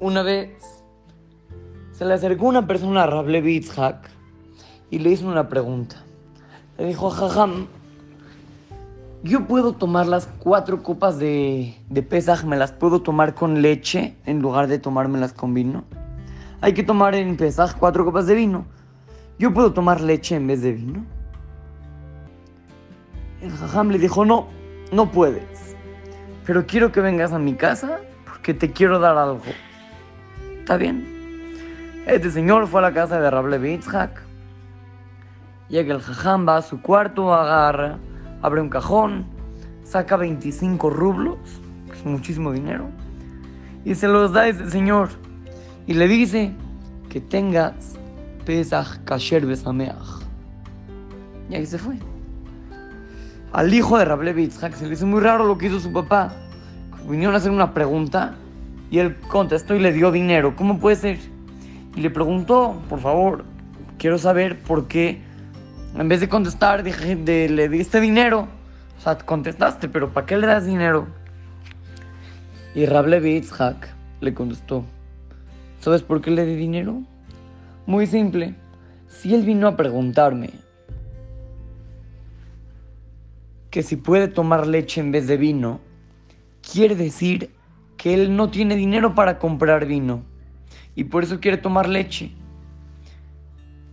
Una vez se le acercó una persona a Rablevi Itzhak y le hizo una pregunta. Le dijo, Jajam, yo puedo tomar las cuatro copas de, de Pesaj, me las puedo tomar con leche en lugar de tomármelas con vino. Hay que tomar en Pesaj cuatro copas de vino. Yo puedo tomar leche en vez de vino. El Jajam le dijo, no, no puedes. Pero quiero que vengas a mi casa porque te quiero dar algo. ¿Está bien? Este señor fue a la casa de Rable Yitzhak. Llega el Jajam, va a su cuarto, agarra, abre un cajón, saca 25 rublos, que es muchísimo dinero, y se los da a ese señor. Y le dice que tengas Pesach Kasher Besameach. Y ahí se fue. Al hijo de Rable Yitzhak se le hizo muy raro lo que hizo su papá. Vinieron a hacer una pregunta y él contestó y le dio dinero. ¿Cómo puede ser? Y le preguntó, por favor, quiero saber por qué, en vez de contestar, dije, de, le diste dinero. O sea, contestaste, pero ¿para qué le das dinero? Y Rable Yitzhak le contestó, ¿sabes por qué le di dinero? Muy simple. Si él vino a preguntarme que si puede tomar leche en vez de vino, quiere decir que él no tiene dinero para comprar vino y por eso quiere tomar leche.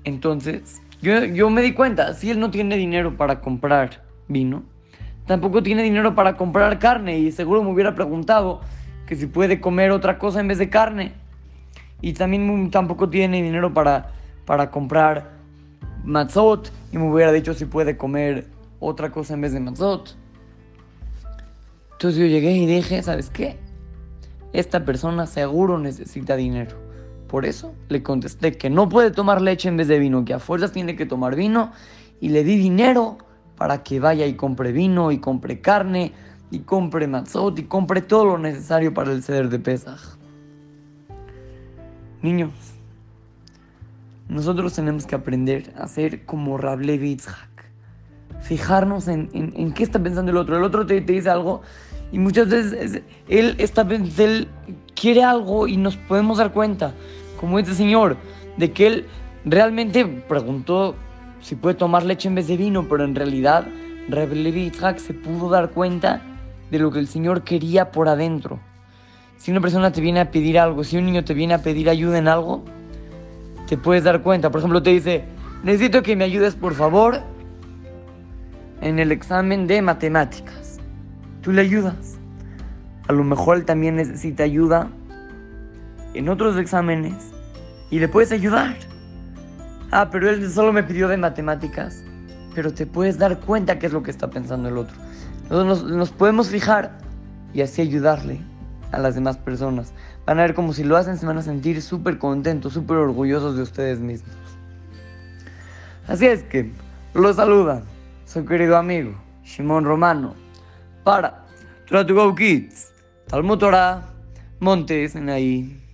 Entonces, yo, yo, me di cuenta, si él no tiene dinero para comprar vino, tampoco tiene dinero para comprar carne y seguro me hubiera preguntado que si puede comer otra cosa en vez de carne. Y también tampoco tiene dinero para, para comprar matzot y me hubiera dicho si puede comer otra cosa en vez de matzot. Entonces yo llegué y dije, ¿sabes qué? Esta persona seguro necesita dinero. Por eso le contesté que no puede tomar leche en vez de vino, que a fuerzas tiene que tomar vino y le di dinero para que vaya y compre vino y compre carne y compre matzot y compre todo lo necesario para el ceder de Pesaj. Niños, nosotros tenemos que aprender a ser como Rable Yitzhak. Fijarnos en, en, en, qué está pensando el otro. El otro te dice algo y muchas veces él, está, él quiere algo y nos podemos dar cuenta, como este señor, de que él realmente preguntó si puede tomar leche en vez de vino, pero en realidad Rebbe Yitzhak se pudo dar cuenta de lo que el Señor quería por adentro. Si una persona te viene a pedir algo, si un niño te viene a pedir ayuda en algo, te puedes dar cuenta. Por ejemplo, te dice, necesito que me ayudes por favor en el examen de matemáticas. Tú le ayudas. A lo mejor él también necesita ayuda en otros exámenes y le puedes ayudar. Ah, pero él solo me pidió de matemáticas. Pero te puedes dar cuenta qué es lo que está pensando el otro. Nos, nos podemos fijar y así ayudarle a las demás personas. Van a ver como si lo hacen, se van a sentir súper contentos, súper orgullosos de ustedes mismos. Así es que, los saluda su querido amigo, Shimon Romano, para Try to Go Kids, Talmud Torah, Montes en ahí.